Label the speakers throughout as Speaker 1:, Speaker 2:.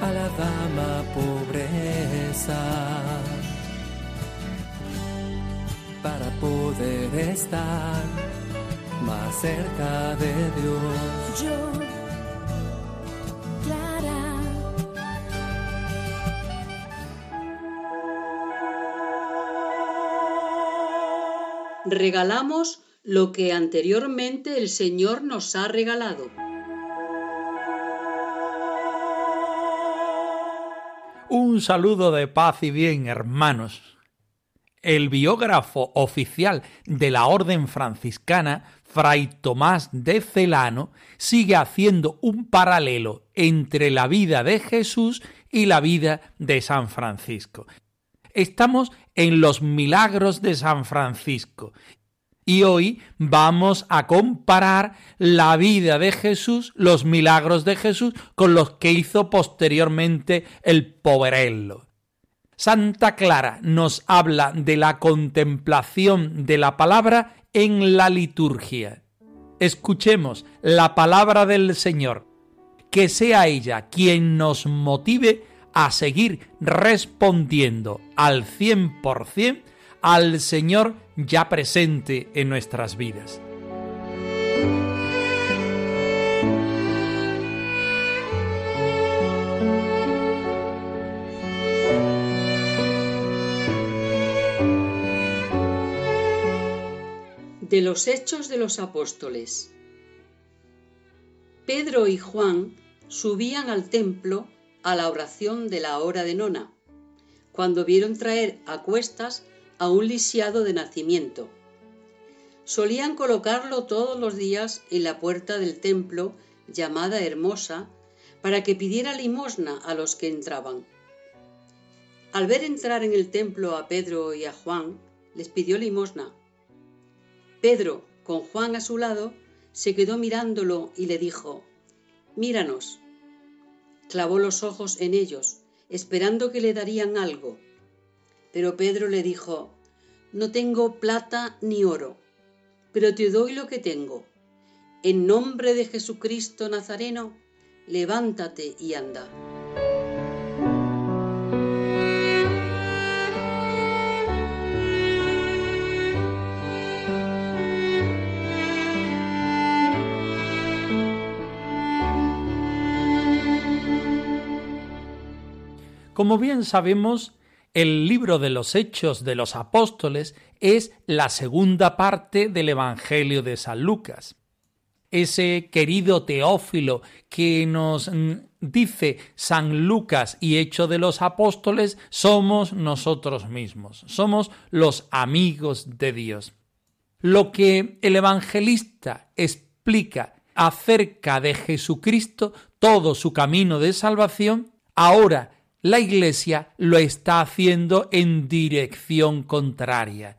Speaker 1: A la dama pobreza para poder estar más cerca de Dios.
Speaker 2: Yo, Clara,
Speaker 3: regalamos lo que anteriormente el Señor nos ha regalado.
Speaker 4: Saludo de paz y bien, hermanos. El biógrafo oficial de la Orden franciscana, Fray Tomás de Celano, sigue haciendo un paralelo entre la vida de Jesús y la vida de San Francisco. Estamos en los milagros de San Francisco y hoy vamos a comparar la vida de Jesús, los milagros de Jesús, con los que hizo posteriormente el poverello. Santa Clara nos habla de la contemplación de la palabra en la liturgia. Escuchemos la palabra del Señor, que sea ella quien nos motive a seguir respondiendo al cien por cien al Señor ya presente en nuestras vidas.
Speaker 3: De los Hechos de los Apóstoles. Pedro y Juan subían al templo a la oración de la hora de nona, cuando vieron traer a cuestas a un lisiado de nacimiento. Solían colocarlo todos los días en la puerta del templo llamada Hermosa para que pidiera limosna a los que entraban. Al ver entrar en el templo a Pedro y a Juan, les pidió limosna. Pedro, con Juan a su lado, se quedó mirándolo y le dijo, Míranos. Clavó los ojos en ellos, esperando que le darían algo. Pero Pedro le dijo, No tengo plata ni oro, pero te doy lo que tengo. En nombre de Jesucristo Nazareno, levántate y anda.
Speaker 4: Como bien sabemos, el libro de los Hechos de los Apóstoles es la segunda parte del Evangelio de San Lucas. Ese querido Teófilo que nos mm, dice San Lucas y Hecho de los Apóstoles somos nosotros mismos, somos los amigos de Dios. Lo que el evangelista explica acerca de Jesucristo, todo su camino de salvación, ahora la Iglesia lo está haciendo en dirección contraria.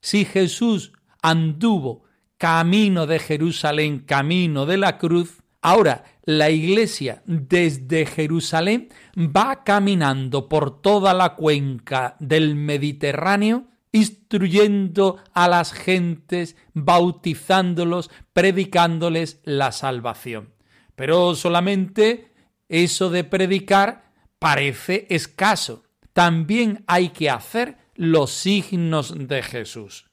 Speaker 4: Si Jesús anduvo camino de Jerusalén, camino de la cruz, ahora la Iglesia desde Jerusalén va caminando por toda la cuenca del Mediterráneo, instruyendo a las gentes, bautizándolos, predicándoles la salvación. Pero solamente eso de predicar parece escaso. También hay que hacer los signos de Jesús.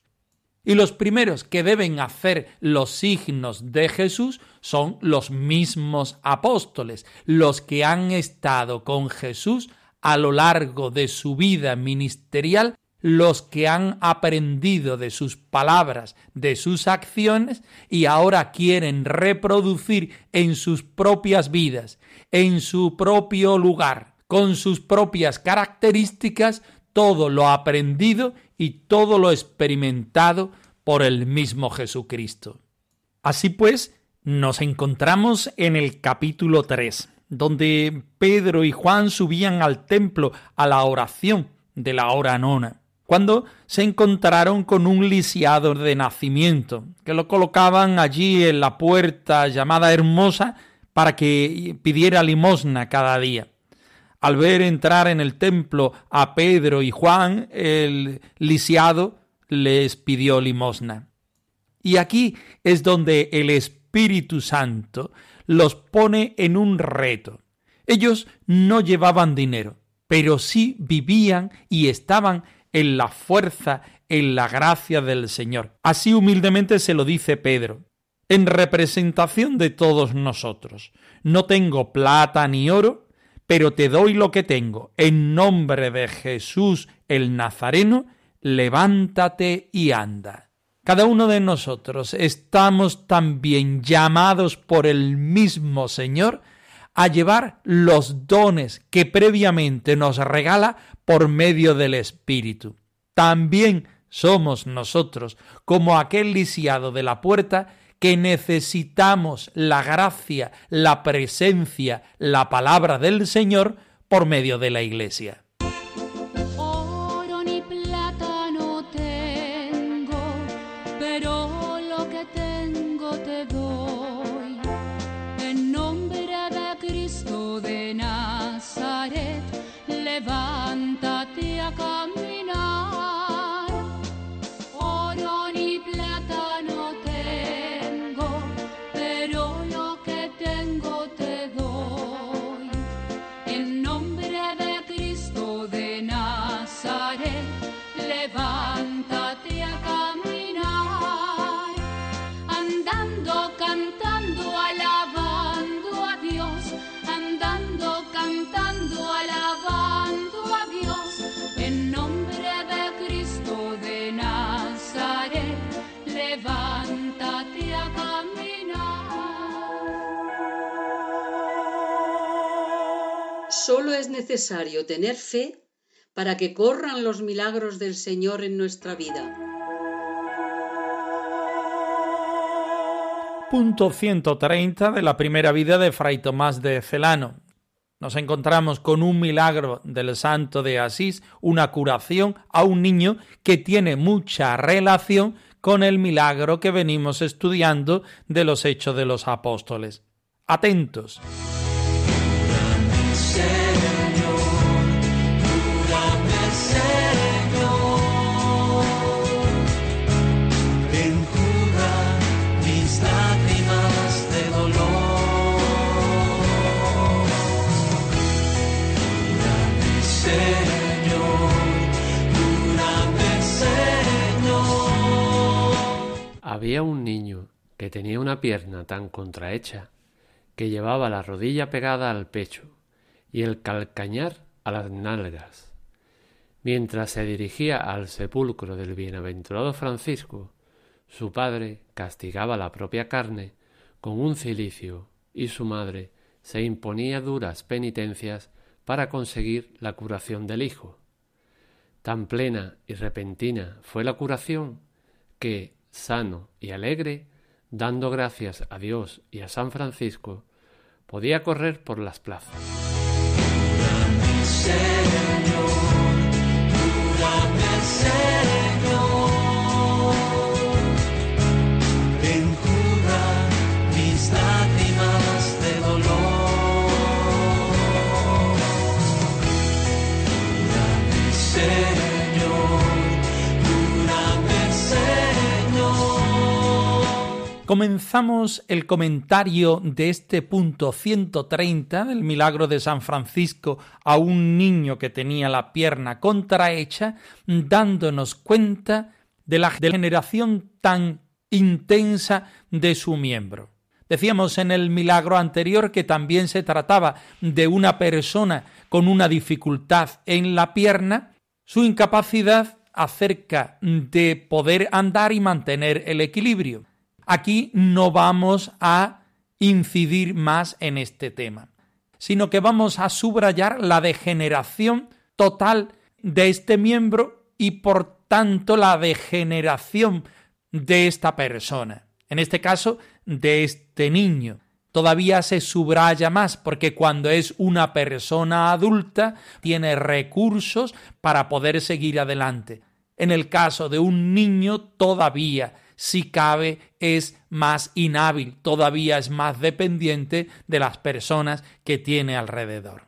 Speaker 4: Y los primeros que deben hacer los signos de Jesús son los mismos apóstoles, los que han estado con Jesús a lo largo de su vida ministerial, los que han aprendido de sus palabras, de sus acciones, y ahora quieren reproducir en sus propias vidas, en su propio lugar, con sus propias características todo lo aprendido y todo lo experimentado por el mismo Jesucristo. Así pues, nos encontramos en el capítulo 3. donde Pedro y Juan subían al templo a la oración de la hora nona, cuando se encontraron con un lisiado de nacimiento, que lo colocaban allí en la puerta llamada Hermosa para que pidiera limosna cada día. Al ver entrar en el templo a Pedro y Juan, el lisiado les pidió limosna. Y aquí es donde el Espíritu Santo los pone en un reto. Ellos no llevaban dinero, pero sí vivían y estaban en la fuerza, en la gracia del Señor. Así humildemente se lo dice Pedro, en representación de todos nosotros. No tengo plata ni oro, pero te doy lo que tengo. En nombre de Jesús el Nazareno, levántate y anda. Cada uno de nosotros estamos también llamados por el mismo Señor a llevar los dones que previamente nos regala por medio del Espíritu. También somos nosotros, como aquel lisiado de la puerta, que necesitamos la gracia, la presencia, la palabra del Señor por medio de la Iglesia.
Speaker 3: Necesario tener fe para que corran los milagros del Señor en nuestra vida.
Speaker 4: Punto 130 de la primera vida de Fray Tomás de Celano. Nos encontramos con un milagro del santo de Asís, una curación a un niño que tiene mucha relación con el milagro que venimos estudiando de los hechos de los apóstoles. Atentos.
Speaker 2: Había un niño que tenía una pierna tan contrahecha que llevaba la rodilla pegada al pecho y el calcañar a las nalgas. Mientras se dirigía al sepulcro del bienaventurado Francisco, su padre castigaba la propia carne con un cilicio y su madre se imponía duras penitencias para conseguir la curación del hijo. Tan plena y repentina fue la curación que, sano y alegre, dando gracias a Dios y a San Francisco, podía correr por las plazas.
Speaker 4: Comenzamos el comentario de este punto 130 del milagro de San Francisco a un niño que tenía la pierna contrahecha, dándonos cuenta de la generación tan intensa de su miembro. Decíamos en el milagro anterior que también se trataba de una persona con una dificultad en la pierna, su incapacidad acerca de poder andar y mantener el equilibrio. Aquí no vamos a incidir más en este tema, sino que vamos a subrayar la degeneración total de este miembro y por tanto la degeneración de esta persona, en este caso de este niño. todavía se subraya más porque cuando es una persona adulta tiene recursos para poder seguir adelante. En el caso de un niño todavía, si cabe, es más inhábil, todavía es más dependiente de las personas que tiene alrededor.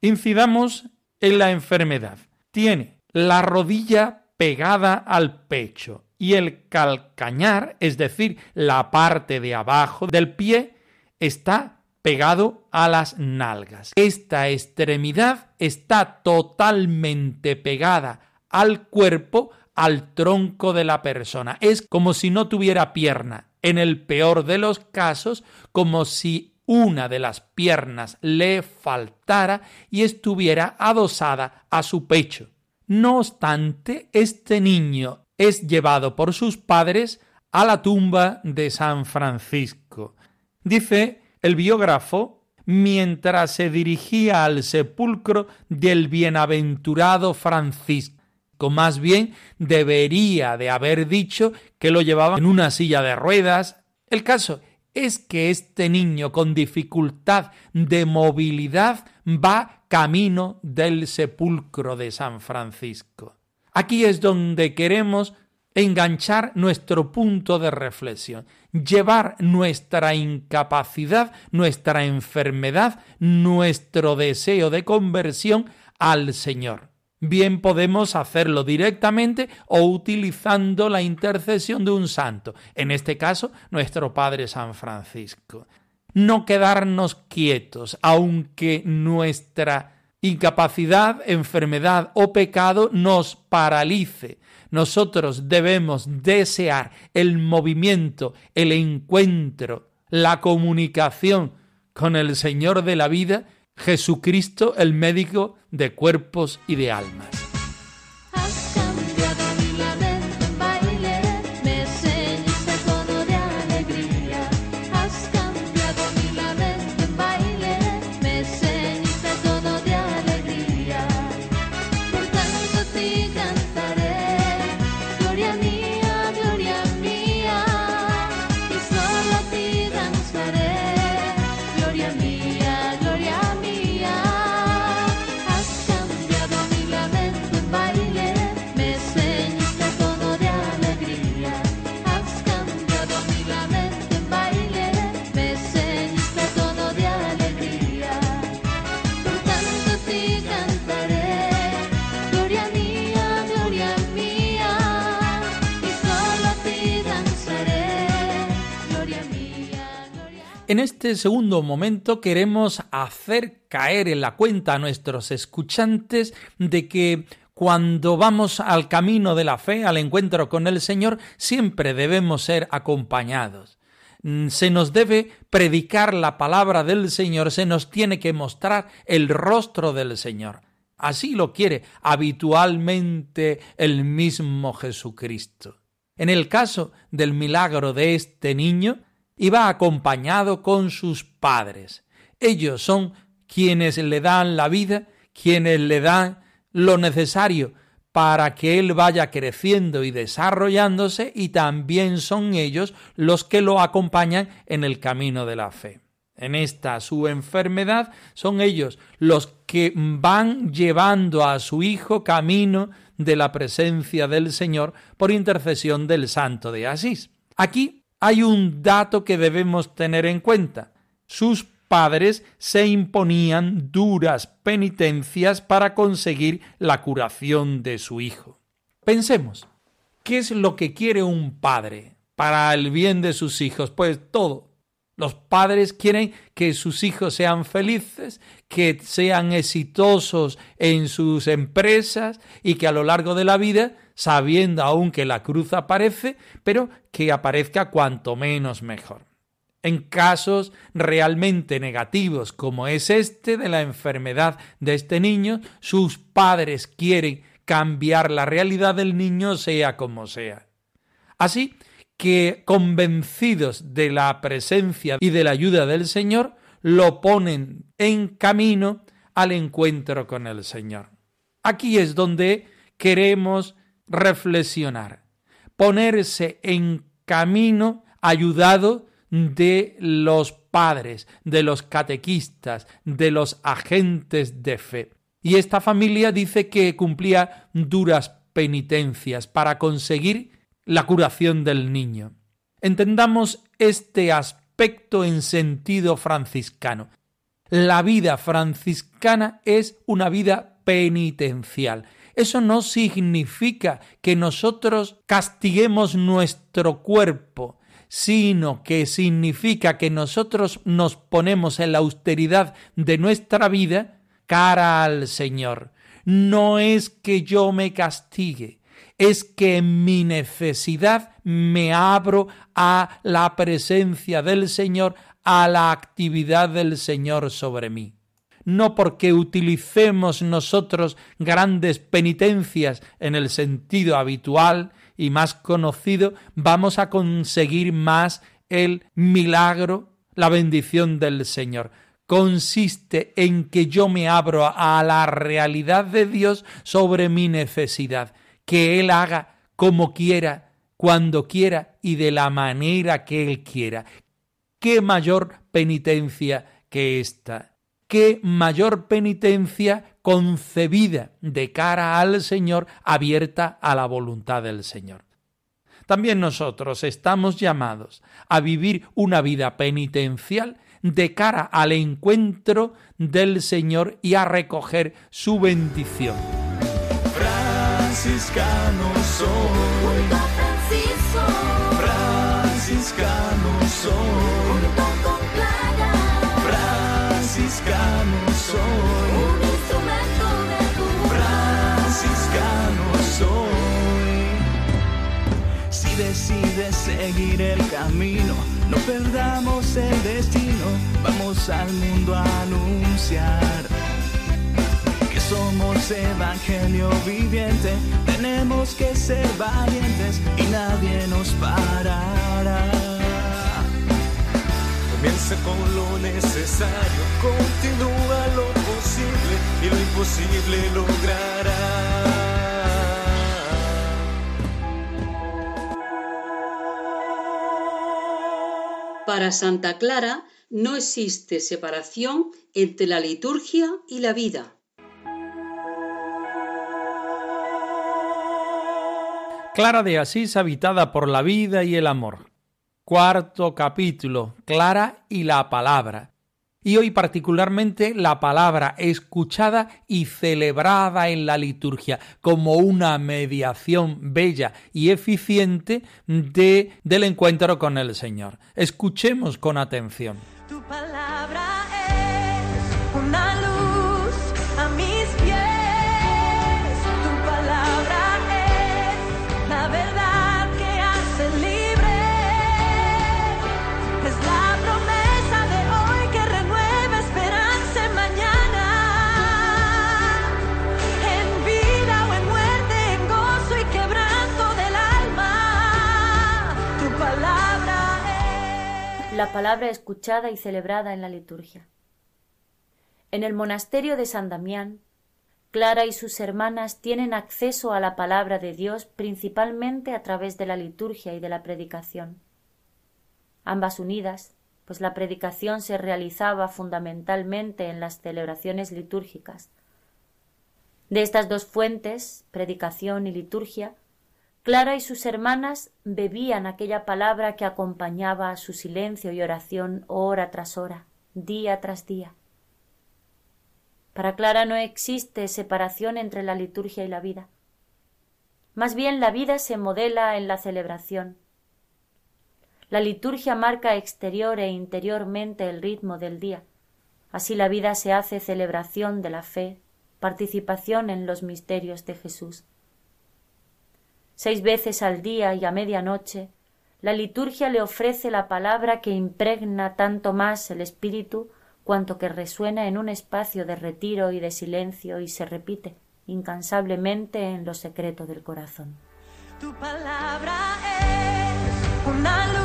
Speaker 4: Incidamos en la enfermedad. Tiene la rodilla pegada al pecho y el calcañar, es decir, la parte de abajo del pie, está pegado a las nalgas. Esta extremidad está totalmente pegada al cuerpo, al tronco de la persona. Es como si no tuviera pierna. En el peor de los casos, como si una de las piernas le faltara y estuviera adosada a su pecho. No obstante, este niño es llevado por sus padres a la tumba de San Francisco. Dice el biógrafo, mientras se dirigía al sepulcro del bienaventurado Francisco. Más bien debería de haber dicho que lo llevaba en una silla de ruedas. El caso es que este niño con dificultad de movilidad va camino del sepulcro de San Francisco. Aquí es donde queremos enganchar nuestro punto de reflexión, llevar nuestra incapacidad, nuestra enfermedad, nuestro deseo de conversión al Señor. Bien podemos hacerlo directamente o utilizando la intercesión de un santo, en este caso nuestro Padre San Francisco. No quedarnos quietos, aunque nuestra incapacidad, enfermedad o pecado nos paralice. Nosotros debemos desear el movimiento, el encuentro, la comunicación con el Señor de la vida, Jesucristo, el médico de cuerpos y de almas. En este segundo momento queremos hacer caer en la cuenta a nuestros escuchantes de que cuando vamos al camino de la fe, al encuentro con el Señor, siempre debemos ser acompañados. Mm, se nos debe predicar la palabra del Señor, se nos tiene que mostrar el rostro del Señor. Así lo quiere habitualmente el mismo Jesucristo. En el caso del milagro de este niño, iba acompañado con sus padres. Ellos son quienes le dan la vida, quienes le dan lo necesario para que él vaya creciendo y desarrollándose y también son ellos los que lo acompañan en el camino de la fe. En esta su enfermedad son ellos los que van llevando a su hijo camino de la presencia del Señor por intercesión del santo de Asís. Aquí hay un dato que debemos tener en cuenta. Sus padres se imponían duras penitencias para conseguir la curación de su hijo. Pensemos, ¿qué es lo que quiere un padre para el bien de sus hijos? Pues todo. Los padres quieren que sus hijos sean felices, que sean exitosos en sus empresas y que a lo largo de la vida sabiendo aún que la cruz aparece, pero que aparezca cuanto menos mejor. En casos realmente negativos como es este de la enfermedad de este niño, sus padres quieren cambiar la realidad del niño sea como sea. Así que convencidos de la presencia y de la ayuda del Señor, lo ponen en camino al encuentro con el Señor. Aquí es donde queremos reflexionar, ponerse en camino ayudado de los padres, de los catequistas, de los agentes de fe. Y esta familia dice que cumplía duras penitencias para conseguir la curación del niño. Entendamos este aspecto en sentido franciscano. La vida franciscana es una vida penitencial. Eso no significa que nosotros castiguemos nuestro cuerpo, sino que significa que nosotros nos ponemos en la austeridad de nuestra vida cara al Señor. No es que yo me castigue, es que en mi necesidad me abro a la presencia del Señor, a la actividad del Señor sobre mí. No porque utilicemos nosotros grandes penitencias en el sentido habitual y más conocido, vamos a conseguir más el milagro, la bendición del Señor consiste en que yo me abro a la realidad de Dios sobre mi necesidad, que Él haga como quiera, cuando quiera y de la manera que Él quiera. ¿Qué mayor penitencia que esta? ¿Qué mayor penitencia concebida de cara al Señor, abierta a la voluntad del Señor? También nosotros estamos llamados a vivir una vida penitencial de cara al encuentro del Señor y a recoger su bendición.
Speaker 5: Franciscano soy. Junto a Francisco. Franciscano soy. Junto con Clara. Franciscano soy. Un instrumento de tu Franciscano soy. Si decides seguir el camino no perdamos el destino, vamos al mundo a anunciar somos evangelio viviente, tenemos que ser valientes y nadie nos parará. Comienza con lo necesario, continúa lo posible y lo imposible logrará.
Speaker 3: Para Santa Clara no existe separación entre la liturgia y la vida.
Speaker 4: Clara de Asís habitada por la vida y el amor. Cuarto capítulo, Clara y la palabra y hoy particularmente la palabra escuchada y celebrada en la liturgia como una mediación bella y eficiente de, del encuentro con el Señor. Escuchemos con atención.
Speaker 5: La palabra
Speaker 6: escuchada y celebrada en la liturgia. En el monasterio de San Damián, Clara y sus hermanas tienen acceso a la palabra de Dios principalmente a través de la liturgia y de la predicación. Ambas unidas, pues la predicación se realizaba fundamentalmente en las celebraciones litúrgicas. De estas dos fuentes, predicación y liturgia, Clara y sus hermanas bebían aquella palabra que acompañaba a su silencio y oración hora tras hora, día tras día. Para Clara no existe separación entre la liturgia y la vida. Más bien la vida se modela en la celebración. La liturgia marca exterior e interiormente el ritmo del día. Así la vida se hace celebración de la fe, participación en los misterios de Jesús. Seis veces al día y a medianoche, la liturgia le ofrece la palabra que impregna tanto más el espíritu cuanto que resuena en un espacio de retiro y de silencio y se repite incansablemente en lo secreto del corazón.
Speaker 5: Tu palabra es una luz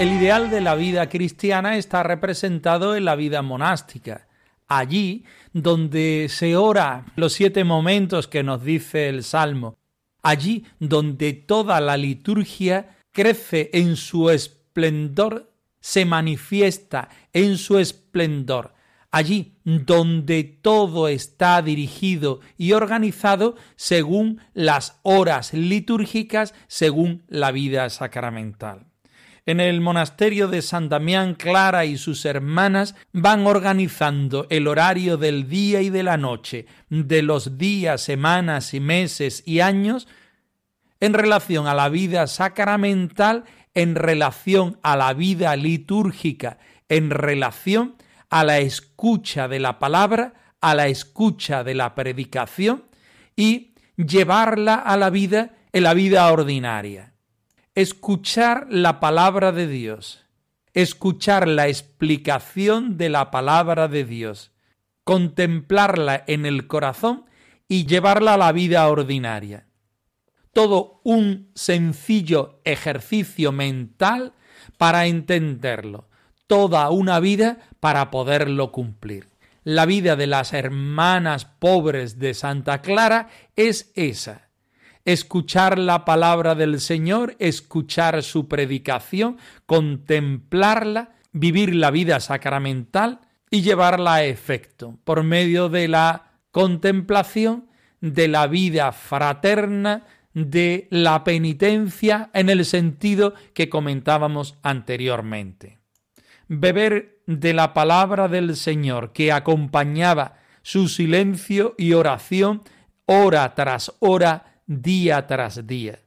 Speaker 4: El ideal de la vida cristiana está representado en la vida monástica. Allí donde se ora los siete momentos que nos dice el Salmo, allí donde toda la liturgia crece en su esplendor, se manifiesta en su esplendor, allí donde todo está dirigido y organizado según las horas litúrgicas, según la vida sacramental. En el monasterio de San Damián, Clara y sus hermanas van organizando el horario del día y de la noche, de los días, semanas y meses y años, en relación a la vida sacramental, en relación a la vida litúrgica, en relación a la escucha de la palabra, a la escucha de la predicación y llevarla a la vida en la vida ordinaria escuchar la palabra de Dios, escuchar la explicación de la palabra de Dios, contemplarla en el corazón y llevarla a la vida ordinaria. Todo un sencillo ejercicio mental para entenderlo, toda una vida para poderlo cumplir. La vida de las hermanas pobres de Santa Clara es esa, escuchar la palabra del Señor, escuchar su predicación, contemplarla, vivir la vida sacramental y llevarla a efecto por medio de la contemplación de la vida fraterna, de la penitencia en el sentido que comentábamos anteriormente. Beber de la palabra del Señor que acompañaba su silencio y oración hora tras hora día tras día.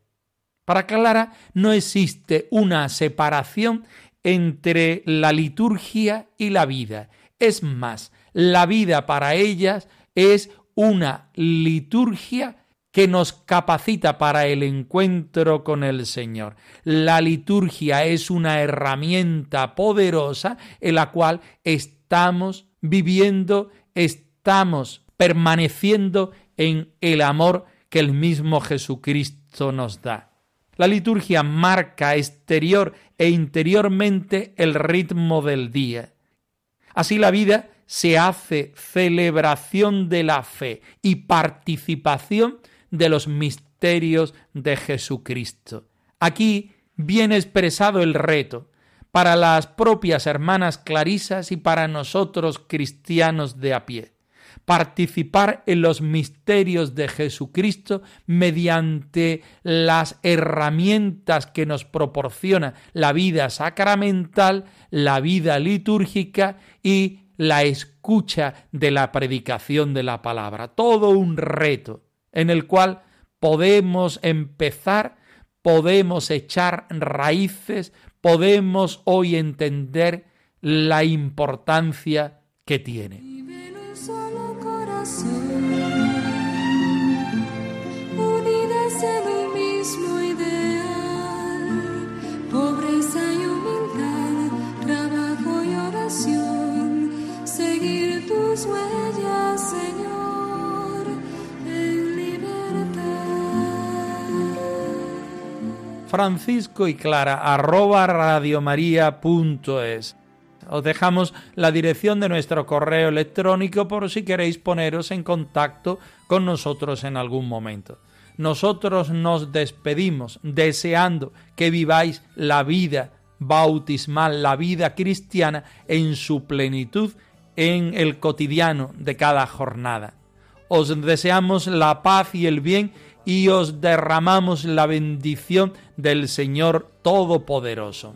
Speaker 4: Para Clara no existe una separación entre la liturgia y la vida. Es más, la vida para ellas es una liturgia que nos capacita para el encuentro con el Señor. La liturgia es una herramienta poderosa en la cual estamos viviendo, estamos permaneciendo en el amor que el mismo Jesucristo nos da. La liturgia marca exterior e interiormente el ritmo del día. Así la vida se hace celebración de la fe y participación de los misterios de Jesucristo. Aquí viene expresado el reto para las propias hermanas clarisas y para nosotros cristianos de a pie participar en los misterios de Jesucristo mediante las herramientas que nos proporciona la vida sacramental, la vida litúrgica y la escucha de la predicación de la palabra. Todo un reto en el cual podemos empezar, podemos echar raíces, podemos hoy entender la importancia que tiene. Francisco y Clara arroba radiomaria.es. Os dejamos la dirección de nuestro correo electrónico por si queréis poneros en contacto con nosotros en algún momento. Nosotros nos despedimos deseando que viváis la vida bautismal, la vida cristiana en su plenitud en el cotidiano de cada jornada. Os deseamos la paz y el bien y os derramamos la bendición del Señor Todopoderoso.